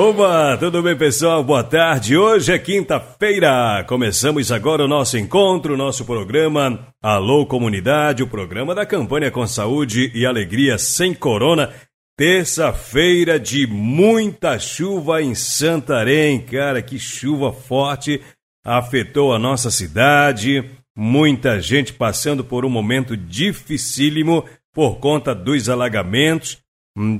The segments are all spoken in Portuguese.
Oba, tudo bem pessoal? Boa tarde. Hoje é quinta-feira. Começamos agora o nosso encontro, o nosso programa Alô Comunidade, o programa da campanha com saúde e alegria sem corona. Terça-feira de muita chuva em Santarém. Cara, que chuva forte afetou a nossa cidade. Muita gente passando por um momento dificílimo por conta dos alagamentos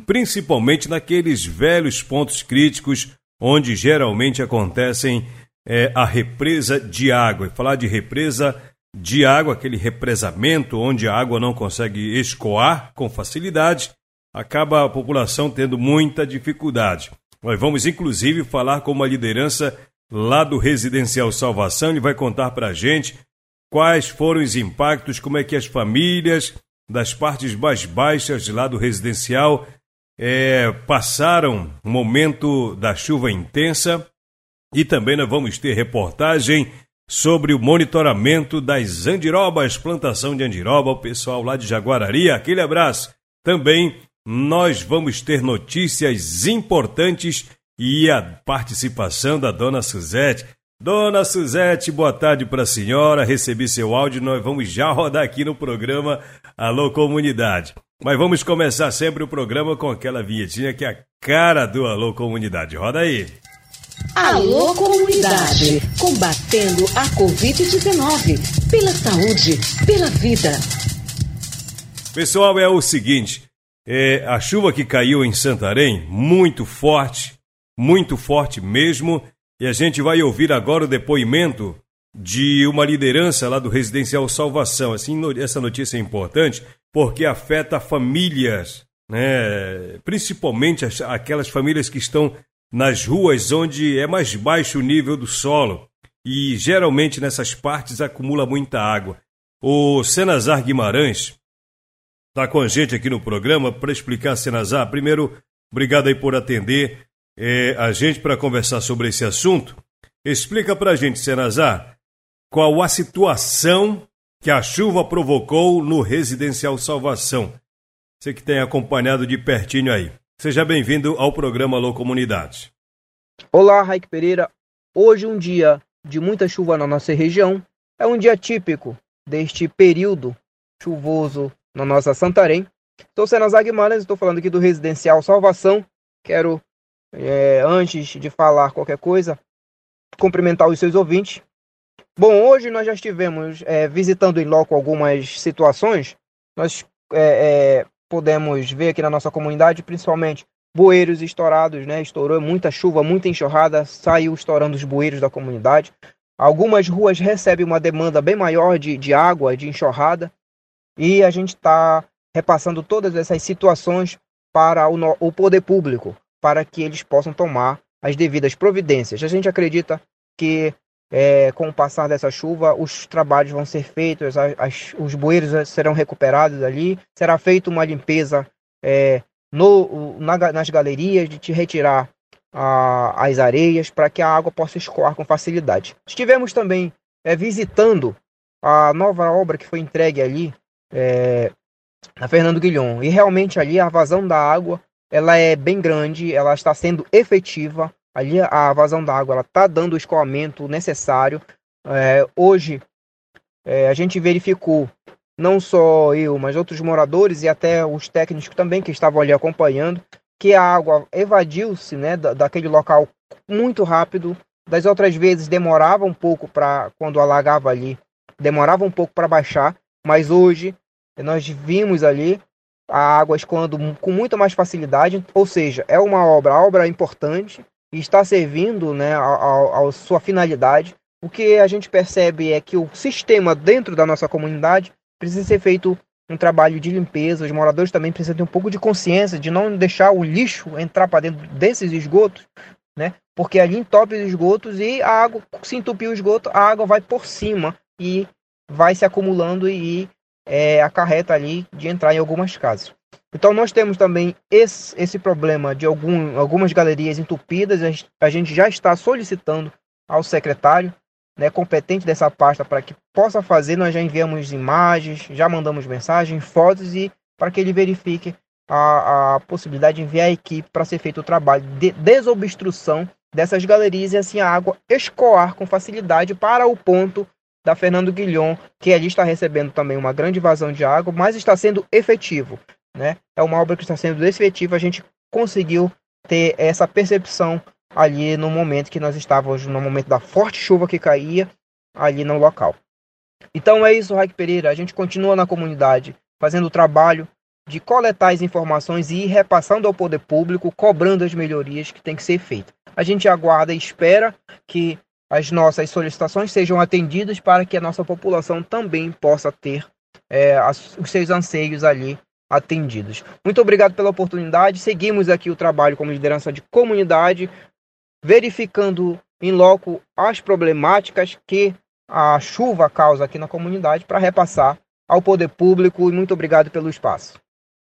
principalmente naqueles velhos pontos críticos onde geralmente acontecem é, a represa de água. E falar de represa de água, aquele represamento onde a água não consegue escoar com facilidade, acaba a população tendo muita dificuldade. Nós vamos inclusive falar com uma liderança lá do Residencial Salvação, ele vai contar para a gente quais foram os impactos, como é que as famílias das partes mais baixas lá do residencial é, passaram o momento da chuva intensa e também nós vamos ter reportagem sobre o monitoramento das andirobas, plantação de andiroba, o pessoal lá de Jaguarari, aquele abraço. Também nós vamos ter notícias importantes e a participação da dona Suzete. Dona Suzete, boa tarde para a senhora. Recebi seu áudio, nós vamos já rodar aqui no programa Alô Comunidade. Mas vamos começar sempre o programa com aquela vinhetinha que é a cara do Alô Comunidade. Roda aí. Alô Comunidade, combatendo a Covid-19, pela saúde, pela vida. Pessoal, é o seguinte, é, a chuva que caiu em Santarém, muito forte, muito forte mesmo, e a gente vai ouvir agora o depoimento de uma liderança lá do Residencial Salvação. Assim, essa notícia é importante porque afeta famílias, né? principalmente as, aquelas famílias que estão nas ruas onde é mais baixo o nível do solo e geralmente nessas partes acumula muita água. O Senazar Guimarães está com a gente aqui no programa para explicar, Senazar. Primeiro, obrigado aí por atender é, a gente para conversar sobre esse assunto. Explica para a gente, Senazar, qual a situação que a chuva provocou no Residencial Salvação. Você que tem acompanhado de pertinho aí. Seja bem-vindo ao programa Alô Comunidade. Olá, Raik Pereira. Hoje um dia de muita chuva na nossa região. É um dia típico deste período chuvoso na nossa Santarém. Sou Senazar Guimarães, estou falando aqui do Residencial Salvação. Quero é, antes de falar qualquer coisa, cumprimentar os seus ouvintes. Bom, hoje nós já estivemos é, visitando em loco algumas situações. Nós é, é, podemos ver aqui na nossa comunidade, principalmente bueiros estourados, né? Estourou muita chuva, muita enxurrada, saiu estourando os bueiros da comunidade. Algumas ruas recebem uma demanda bem maior de, de água, de enxurrada, e a gente está repassando todas essas situações para o, o poder público, para que eles possam tomar as devidas providências. A gente acredita que é, com o passar dessa chuva, os trabalhos vão ser feitos, as, as, os bueiros serão recuperados ali, será feita uma limpeza é, no, na, nas galerias de retirar a, as areias para que a água possa escoar com facilidade. Estivemos também é, visitando a nova obra que foi entregue ali é, na Fernando Guilhom e realmente ali a vazão da água ela é bem grande, ela está sendo efetiva. Ali a vazão da água está dando o escoamento necessário. É, hoje é, a gente verificou, não só eu, mas outros moradores e até os técnicos também que estavam ali acompanhando, que a água evadiu-se né, da, daquele local muito rápido. Das outras vezes demorava um pouco para, quando alagava ali, demorava um pouco para baixar, mas hoje nós vimos ali a água escoando com muita mais facilidade, ou seja, é uma obra, a obra é importante, está servindo né, a, sua finalidade. O que a gente percebe é que o sistema dentro da nossa comunidade precisa ser feito um trabalho de limpeza. Os moradores também precisam ter um pouco de consciência de não deixar o lixo entrar para dentro desses esgotos, né? Porque ali entope os esgotos e a água, se entupir o esgoto, a água vai por cima e vai se acumulando e é, acarreta ali de entrar em algumas casas. Então nós temos também esse, esse problema de algum, algumas galerias entupidas. A gente já está solicitando ao secretário né, competente dessa pasta para que possa fazer. Nós já enviamos imagens, já mandamos mensagens, fotos e para que ele verifique a, a possibilidade de enviar a equipe para ser feito o trabalho de desobstrução dessas galerias e assim a água escoar com facilidade para o ponto da Fernando Guilhom, que ali está recebendo também uma grande vazão de água, mas está sendo efetivo. Né? É uma obra que está sendo efetiva, a gente conseguiu ter essa percepção ali no momento que nós estávamos, no momento da forte chuva que caía ali no local. Então é isso, Raik Pereira. A gente continua na comunidade fazendo o trabalho de coletar as informações e ir repassando ao poder público, cobrando as melhorias que tem que ser feitas. A gente aguarda e espera que as nossas solicitações sejam atendidas para que a nossa população também possa ter é, os seus anseios ali atendidos. Muito obrigado pela oportunidade. Seguimos aqui o trabalho como liderança de comunidade, verificando em loco as problemáticas que a chuva causa aqui na comunidade para repassar ao poder público e muito obrigado pelo espaço.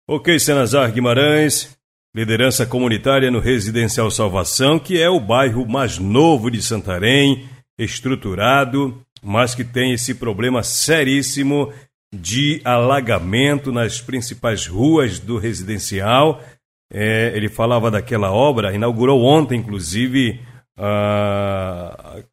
Ok, Senazar Guimarães, liderança comunitária no Residencial Salvação, que é o bairro mais novo de Santarém, estruturado, mas que tem esse problema seríssimo de alagamento nas principais ruas do residencial é, ele falava daquela obra, inaugurou ontem, inclusive,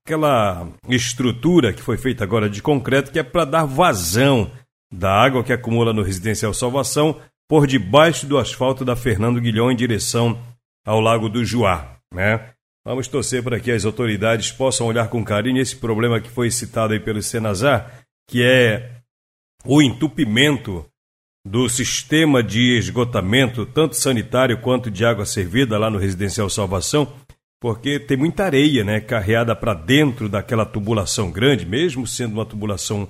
aquela estrutura que foi feita agora de concreto, que é para dar vazão da água que acumula no Residencial Salvação por debaixo do asfalto da Fernando Guilhom em direção ao Lago do Juá. Né? Vamos torcer para que as autoridades possam olhar com carinho esse problema que foi citado aí pelo Senazar, que é o entupimento do sistema de esgotamento, tanto sanitário quanto de água servida lá no Residencial Salvação, porque tem muita areia né, carreada para dentro daquela tubulação grande, mesmo sendo uma tubulação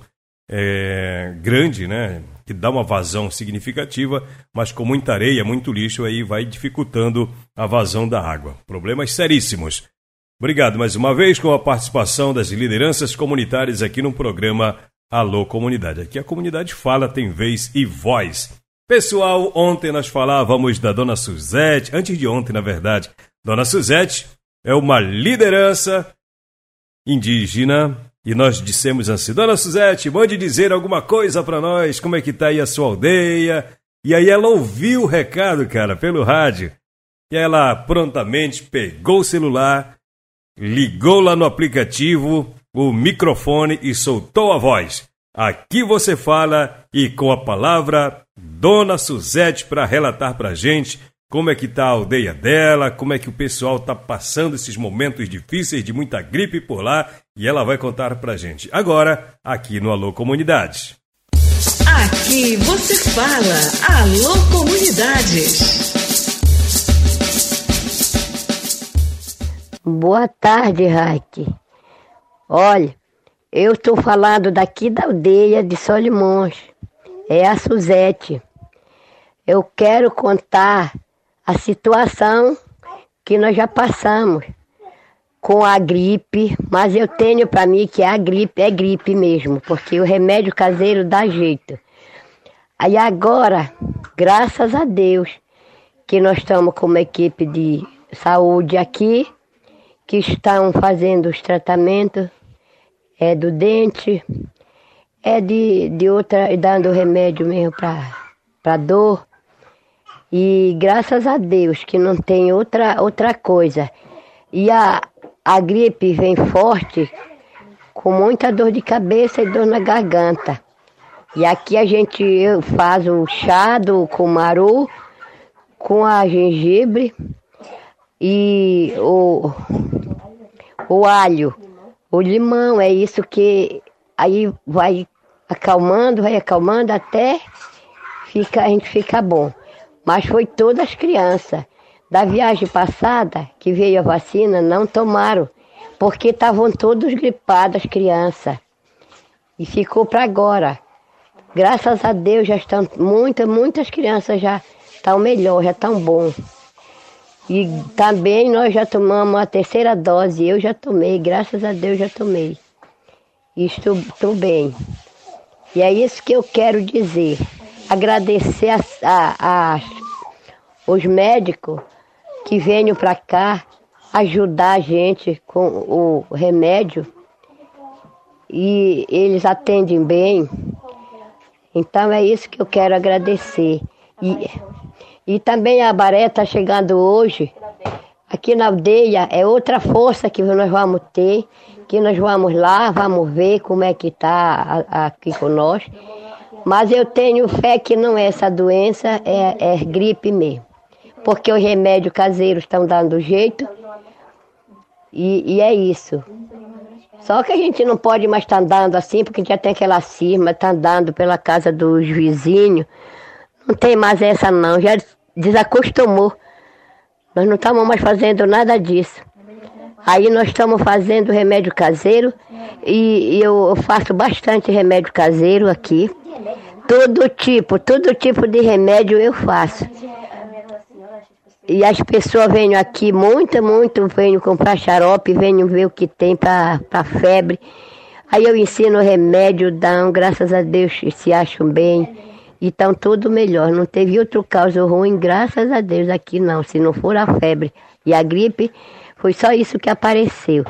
é, grande, né, que dá uma vazão significativa, mas com muita areia, muito lixo, aí vai dificultando a vazão da água. Problemas seríssimos. Obrigado mais uma vez com a participação das lideranças comunitárias aqui no programa Alô Comunidade. Aqui a comunidade fala, tem vez e voz. Pessoal, ontem nós falávamos da Dona Suzete, antes de ontem, na verdade. Dona Suzete é uma liderança indígena e nós dissemos assim: Dona Suzete, mande dizer alguma coisa para nós, como é que tá aí a sua aldeia. E aí ela ouviu o recado, cara, pelo rádio. E ela prontamente pegou o celular, ligou lá no aplicativo o microfone e soltou a voz. Aqui você fala e com a palavra Dona Suzete para relatar para a gente como é que tá a aldeia dela, como é que o pessoal tá passando esses momentos difíceis de muita gripe por lá e ela vai contar para a gente agora aqui no Alô Comunidade. Aqui você fala Alô Comunidades. Boa tarde, Raik. Olha, eu estou falando daqui da aldeia de Solimões. É a Suzete. Eu quero contar a situação que nós já passamos com a gripe, mas eu tenho para mim que a gripe é gripe mesmo, porque o remédio caseiro dá jeito. Aí agora, graças a Deus, que nós estamos com uma equipe de saúde aqui, que estão fazendo os tratamentos é do dente, é de, de outra, dando remédio mesmo para dor. E graças a Deus que não tem outra, outra coisa. E a, a gripe vem forte, com muita dor de cabeça e dor na garganta. E aqui a gente faz o chá do cumaru com a gengibre e o, o alho o limão, é isso que aí vai acalmando, vai acalmando até fica, a gente fica bom. Mas foi todas as crianças. Da viagem passada, que veio a vacina, não tomaram, porque estavam todos gripados, as crianças. E ficou para agora. Graças a Deus já estão muitas, muitas crianças já estão melhor, já estão bom. E também nós já tomamos a terceira dose, eu já tomei, graças a Deus já tomei. E estou, estou bem. E é isso que eu quero dizer. Agradecer a, a, a os médicos que venham para cá ajudar a gente com o remédio. E eles atendem bem. Então é isso que eu quero agradecer. E, e também a Baré está chegando hoje. Aqui na aldeia é outra força que nós vamos ter, que nós vamos lá, vamos ver como é que está aqui com nós. Mas eu tenho fé que não é essa doença, é, é gripe mesmo. Porque os remédios caseiros estão dando jeito. E, e, é isso. Só que a gente não pode mais estar tá andando assim, porque já tem aquela cisma, está andando pela casa dos vizinhos. Não tem mais essa não, já desacostumou. Nós não estamos mais fazendo nada disso. Aí nós estamos fazendo remédio caseiro e, e eu faço bastante remédio caseiro aqui. Todo tipo, todo tipo de remédio eu faço. E as pessoas vêm aqui, muito, muito, vêm comprar xarope, vêm ver o que tem para febre. Aí eu ensino remédio, dão, graças a Deus se acham bem. E estão tudo melhor. Não teve outro caso ruim, graças a Deus, aqui não. Se não for a febre e a gripe, foi só isso que apareceu.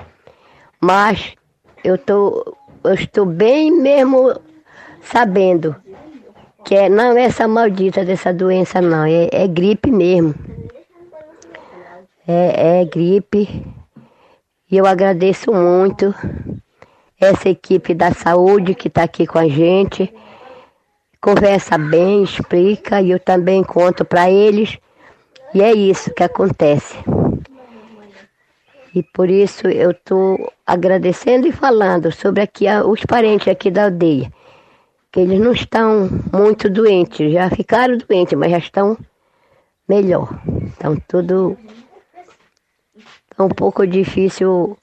Mas eu, tô, eu estou bem mesmo sabendo que é, não é essa maldita dessa doença, não. É, é gripe mesmo. É, é gripe. E eu agradeço muito essa equipe da saúde que está aqui com a gente conversa bem, explica e eu também conto para eles. E é isso que acontece. E por isso eu estou agradecendo e falando sobre aqui os parentes aqui da aldeia. Que eles não estão muito doentes, já ficaram doentes, mas já estão melhor. Então tudo é um pouco difícil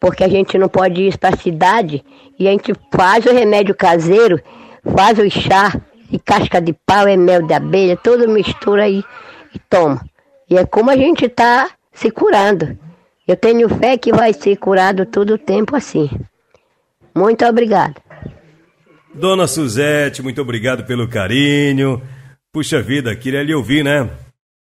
porque a gente não pode ir para a cidade e a gente faz o remédio caseiro faz o chá e casca de pau, é mel de abelha, tudo mistura e, e toma. E é como a gente está se curando. Eu tenho fé que vai ser curado todo o tempo assim. Muito obrigada. Dona Suzete, muito obrigado pelo carinho. Puxa vida, queria lhe ouvir, né?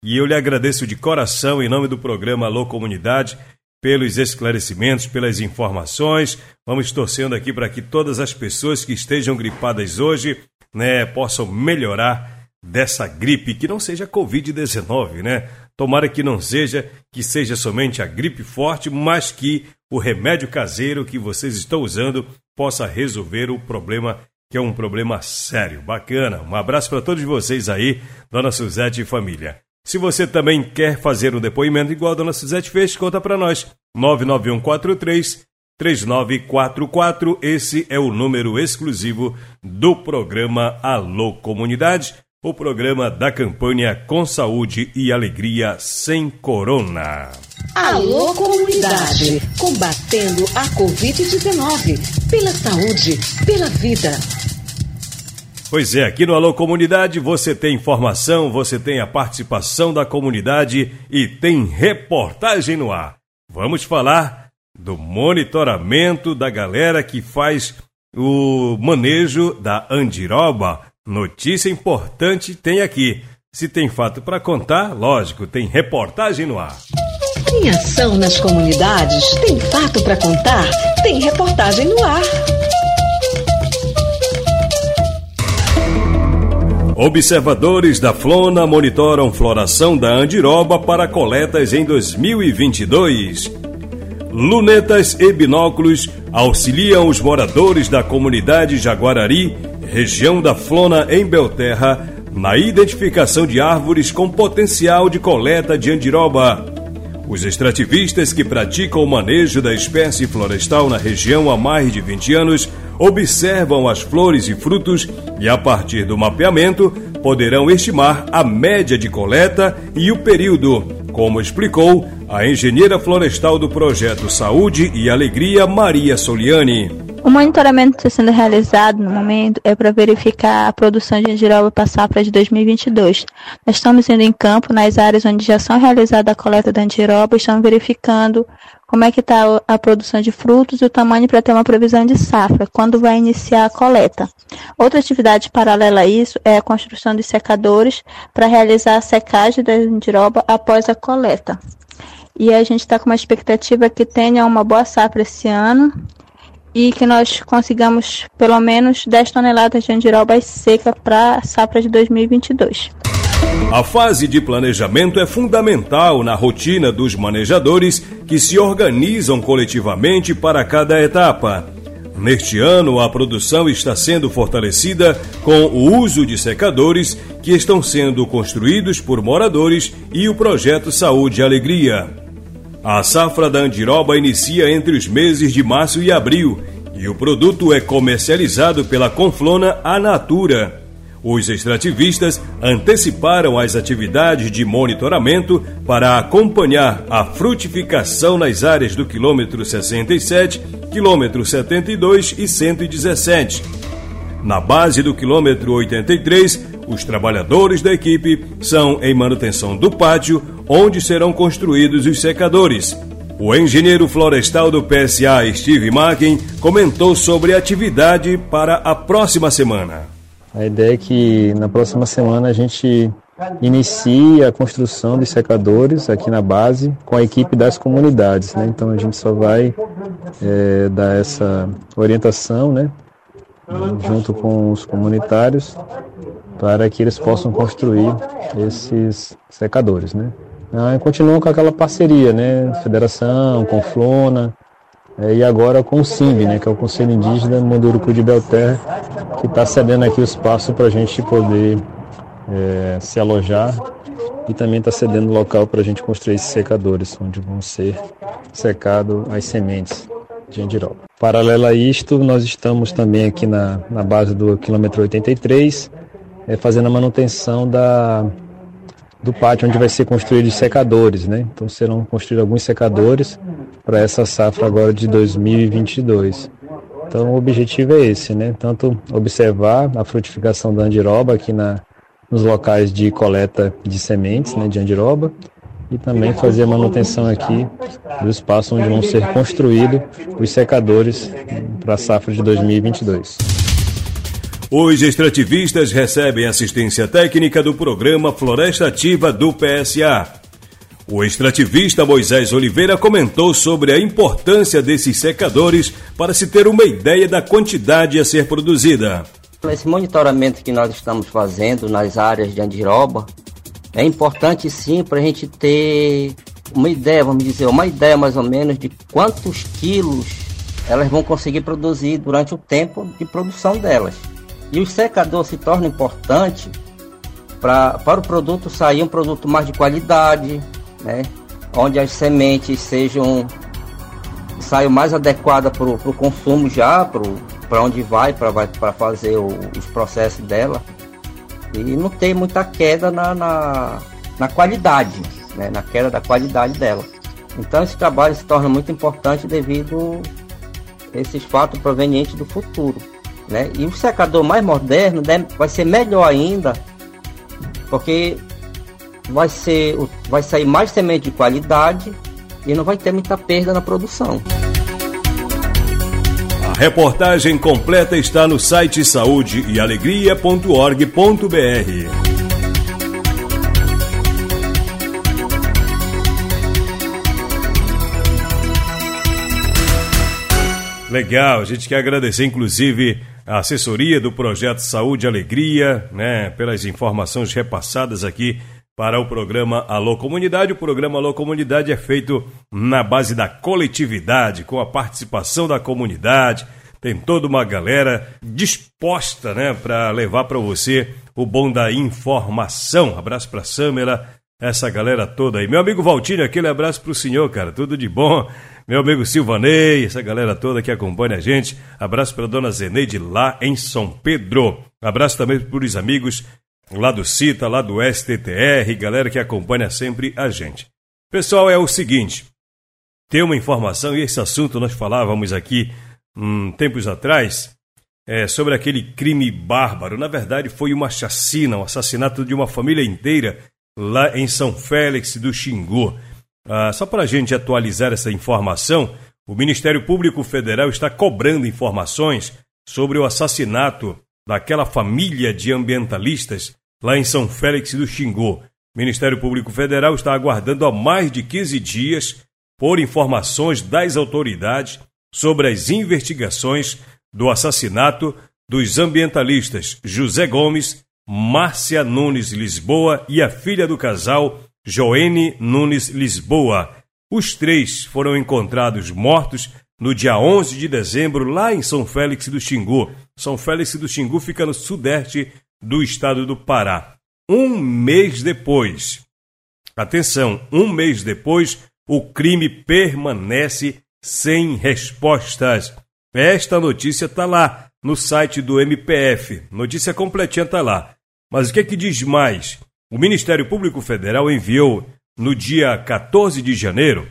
E eu lhe agradeço de coração, em nome do programa Alô Comunidade, pelos esclarecimentos, pelas informações. Vamos torcendo aqui para que todas as pessoas que estejam gripadas hoje né, possam melhorar dessa gripe, que não seja Covid-19, né? Tomara que não seja, que seja somente a gripe forte, mas que o remédio caseiro que vocês estão usando possa resolver o problema, que é um problema sério. Bacana. Um abraço para todos vocês aí, Dona Suzete e família. Se você também quer fazer um depoimento igual a Dona Suzete fez, conta para nós. 99143 3944, esse é o número exclusivo do programa Alô Comunidade, o programa da campanha Com Saúde e Alegria Sem Corona. Alô Comunidade, combatendo a Covid-19, pela saúde, pela vida. Pois é, aqui no Alô Comunidade você tem informação, você tem a participação da comunidade e tem reportagem no ar. Vamos falar do monitoramento da galera que faz o manejo da andiroba. Notícia importante tem aqui. Se tem fato para contar, lógico, tem reportagem no ar. Tem ação nas comunidades, tem fato para contar, tem reportagem no ar. Observadores da Flona monitoram floração da andiroba para coletas em 2022. Lunetas e binóculos auxiliam os moradores da comunidade Jaguarari, região da Flona em Belterra, na identificação de árvores com potencial de coleta de andiroba. Os extrativistas que praticam o manejo da espécie florestal na região há mais de 20 anos observam as flores e frutos e, a partir do mapeamento, poderão estimar a média de coleta e o período, como explicou a engenheira florestal do projeto Saúde e Alegria, Maria Soliani. O monitoramento que está sendo realizado no momento é para verificar a produção de andiroba para a safra de 2022. Nós estamos indo em campo nas áreas onde já são realizada a coleta da andiroba, estamos verificando como é que está a produção de frutos e o tamanho para ter uma previsão de safra, quando vai iniciar a coleta. Outra atividade paralela a isso é a construção de secadores para realizar a secagem da andiroba após a coleta. E a gente está com uma expectativa que tenha uma boa safra esse ano e que nós consigamos pelo menos 10 toneladas de andiroba seca para a safra de 2022. A fase de planejamento é fundamental na rotina dos manejadores que se organizam coletivamente para cada etapa. Neste ano, a produção está sendo fortalecida com o uso de secadores que estão sendo construídos por moradores e o projeto Saúde e Alegria. A safra da andiroba inicia entre os meses de março e abril e o produto é comercializado pela Conflona Anatura. Os extrativistas anteciparam as atividades de monitoramento para acompanhar a frutificação nas áreas do quilômetro 67, quilômetro 72 e 117. Na base do quilômetro 83, os trabalhadores da equipe são em manutenção do pátio, onde serão construídos os secadores. O engenheiro florestal do PSA, Steve Macken, comentou sobre a atividade para a próxima semana. A ideia é que na próxima semana a gente inicie a construção de secadores aqui na base com a equipe das comunidades. Né? Então a gente só vai é, dar essa orientação né? junto com os comunitários para que eles possam construir esses secadores. Né? Ah, continuam com aquela parceria, né? Federação, com Flona, é, e agora com o SIMB, né, que é o Conselho Indígena Munduruku de Belterra, que está cedendo aqui o espaço para a gente poder é, se alojar e também está cedendo local para a gente construir esses secadores, onde vão ser secadas as sementes de andiroba. Paralelo a isto, nós estamos também aqui na, na base do quilômetro 83, é, fazendo a manutenção da, do pátio onde vai ser construídos secadores, né? Então serão construídos alguns secadores para essa safra agora de 2022. Então o objetivo é esse, né? Tanto observar a frutificação da andiroba aqui na, nos locais de coleta de sementes, né, de andiroba, e também fazer a manutenção aqui do espaço onde vão ser construídos os secadores para a safra de 2022. Os extrativistas recebem assistência técnica do programa Floresta Ativa do PSA. O extrativista Moisés Oliveira comentou sobre a importância desses secadores para se ter uma ideia da quantidade a ser produzida. Esse monitoramento que nós estamos fazendo nas áreas de andiroba é importante sim para a gente ter uma ideia, vamos dizer, uma ideia mais ou menos de quantos quilos elas vão conseguir produzir durante o tempo de produção delas. E o secador se torna importante pra, para o produto sair um produto mais de qualidade, né? onde as sementes sejam saiam mais adequadas para o consumo já, para onde vai, para fazer o, os processos dela. E não tem muita queda na, na, na qualidade, né? na queda da qualidade dela. Então esse trabalho se torna muito importante devido a esses fatos provenientes do futuro. Né? E o secador mais moderno deve, vai ser melhor ainda, porque vai, ser, vai sair mais semente de qualidade e não vai ter muita perda na produção. A reportagem completa está no site saudeealegria.org.br. Legal, a gente quer agradecer inclusive a assessoria do projeto Saúde e Alegria, né, pelas informações repassadas aqui para o programa Alô Comunidade. O programa Alô Comunidade é feito na base da coletividade, com a participação da comunidade. Tem toda uma galera disposta, né, para levar para você o bom da informação. Abraço para Samela, essa galera toda aí. Meu amigo Valtinho, aquele abraço para o senhor, cara. Tudo de bom meu amigo Silvanei, essa galera toda que acompanha a gente. Abraço para dona Zeneide lá em São Pedro. Abraço também para os amigos lá do CITA, lá do STTR, galera que acompanha sempre a gente. Pessoal, é o seguinte: tem uma informação, e esse assunto nós falávamos aqui um, tempos atrás, é, sobre aquele crime bárbaro. Na verdade, foi uma chacina, um assassinato de uma família inteira lá em São Félix do Xingu. Ah, só para a gente atualizar essa informação, o Ministério Público Federal está cobrando informações sobre o assassinato daquela família de ambientalistas lá em São Félix do Xingu. O Ministério Público Federal está aguardando há mais de 15 dias por informações das autoridades sobre as investigações do assassinato dos ambientalistas José Gomes, Márcia Nunes Lisboa e a filha do casal, Joene Nunes Lisboa. Os três foram encontrados mortos no dia 11 de dezembro, lá em São Félix do Xingu. São Félix do Xingu fica no sudeste do estado do Pará. Um mês depois, atenção, um mês depois, o crime permanece sem respostas. Esta notícia está lá no site do MPF. Notícia completinha está lá. Mas o que é que diz mais? O Ministério Público Federal enviou, no dia 14 de janeiro,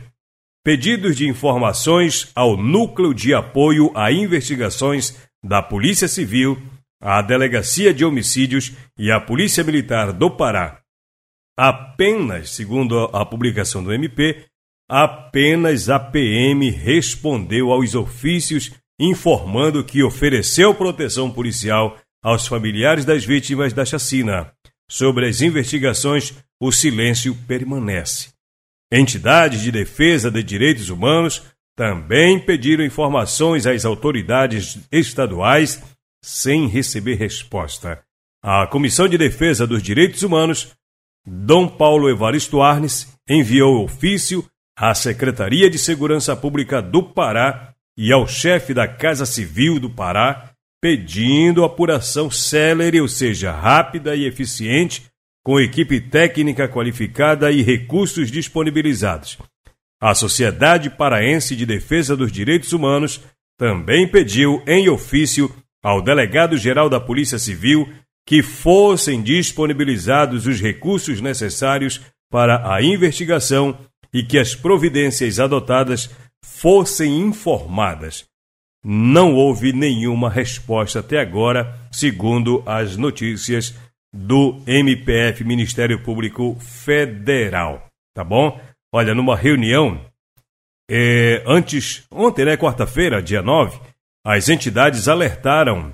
pedidos de informações ao Núcleo de Apoio a Investigações da Polícia Civil, à Delegacia de Homicídios e à Polícia Militar do Pará. Apenas, segundo a publicação do MP, apenas a PM respondeu aos ofícios informando que ofereceu proteção policial aos familiares das vítimas da chacina. Sobre as investigações, o silêncio permanece. Entidades de defesa de direitos humanos também pediram informações às autoridades estaduais sem receber resposta. A Comissão de Defesa dos Direitos Humanos, Dom Paulo Evaristo Arnes, enviou ofício à Secretaria de Segurança Pública do Pará e ao chefe da Casa Civil do Pará, pedindo apuração célere, ou seja, rápida e eficiente, com equipe técnica qualificada e recursos disponibilizados. A Sociedade Paraense de Defesa dos Direitos Humanos também pediu em ofício ao delegado-geral da Polícia Civil que fossem disponibilizados os recursos necessários para a investigação e que as providências adotadas fossem informadas. Não houve nenhuma resposta até agora, segundo as notícias do MPF, Ministério Público Federal. Tá bom? Olha, numa reunião, é, antes, ontem, né, quarta-feira, dia 9, as entidades alertaram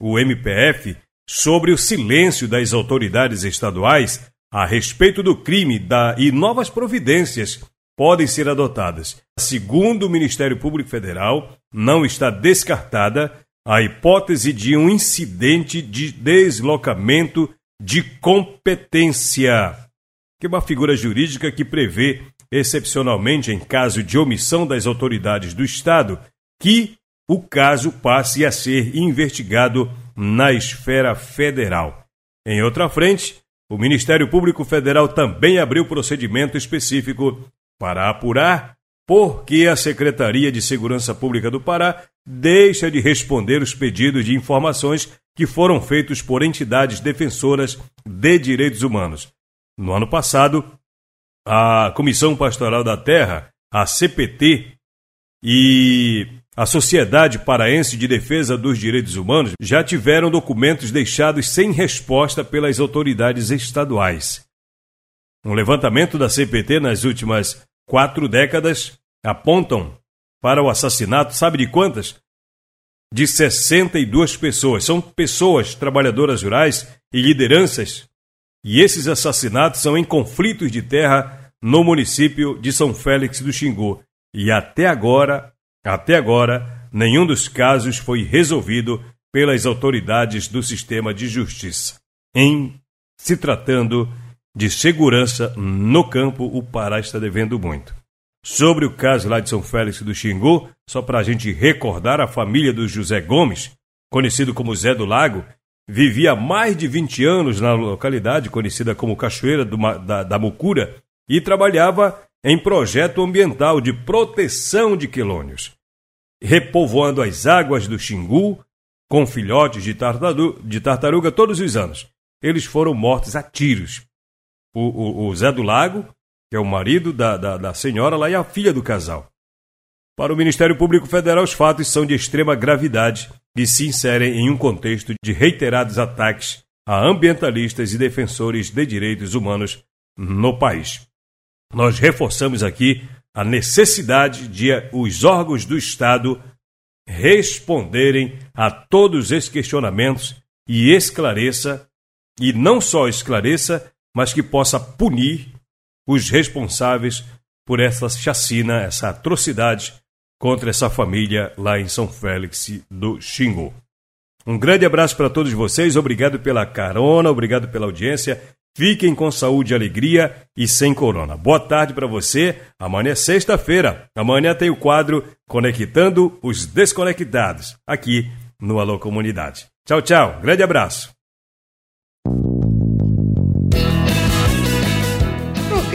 o MPF sobre o silêncio das autoridades estaduais a respeito do crime da, e novas providências podem ser adotadas. Segundo o Ministério Público Federal, não está descartada a hipótese de um incidente de deslocamento de competência, que é uma figura jurídica que prevê, excepcionalmente em caso de omissão das autoridades do Estado, que o caso passe a ser investigado na esfera federal. Em outra frente, o Ministério Público Federal também abriu procedimento específico para apurar por que a Secretaria de Segurança Pública do Pará deixa de responder os pedidos de informações que foram feitos por entidades defensoras de direitos humanos. No ano passado, a Comissão Pastoral da Terra, a CPT, e a Sociedade Paraense de Defesa dos Direitos Humanos já tiveram documentos deixados sem resposta pelas autoridades estaduais. Um levantamento da CPT nas últimas quatro décadas apontam para o assassinato, sabe de quantas? De 62 pessoas. São pessoas, trabalhadoras rurais e lideranças. E esses assassinatos são em conflitos de terra no município de São Félix do Xingu. E até agora até agora, nenhum dos casos foi resolvido pelas autoridades do sistema de justiça. Em se tratando de segurança no campo, o Pará está devendo muito. Sobre o caso lá de São Félix do Xingu, só para a gente recordar, a família do José Gomes, conhecido como Zé do Lago, vivia há mais de 20 anos na localidade conhecida como Cachoeira do, da, da Mucura e trabalhava em projeto ambiental de proteção de quelônios, repovoando as águas do Xingu com filhotes de, tartaruga, de tartaruga todos os anos. Eles foram mortos a tiros. O, o, o Zé do Lago que é o marido da, da, da senhora lá e a filha do casal. Para o Ministério Público Federal, os fatos são de extrema gravidade e se inserem em um contexto de reiterados ataques a ambientalistas e defensores de direitos humanos no país. Nós reforçamos aqui a necessidade de os órgãos do Estado responderem a todos esses questionamentos e esclareça, e não só esclareça, mas que possa punir os responsáveis por essa chacina, essa atrocidade contra essa família lá em São Félix do Xingu. Um grande abraço para todos vocês, obrigado pela carona, obrigado pela audiência. Fiquem com saúde, alegria e sem corona. Boa tarde para você. Amanhã é sexta-feira. Amanhã tem o quadro Conectando os Desconectados, aqui no Alô Comunidade. Tchau, tchau. Grande abraço.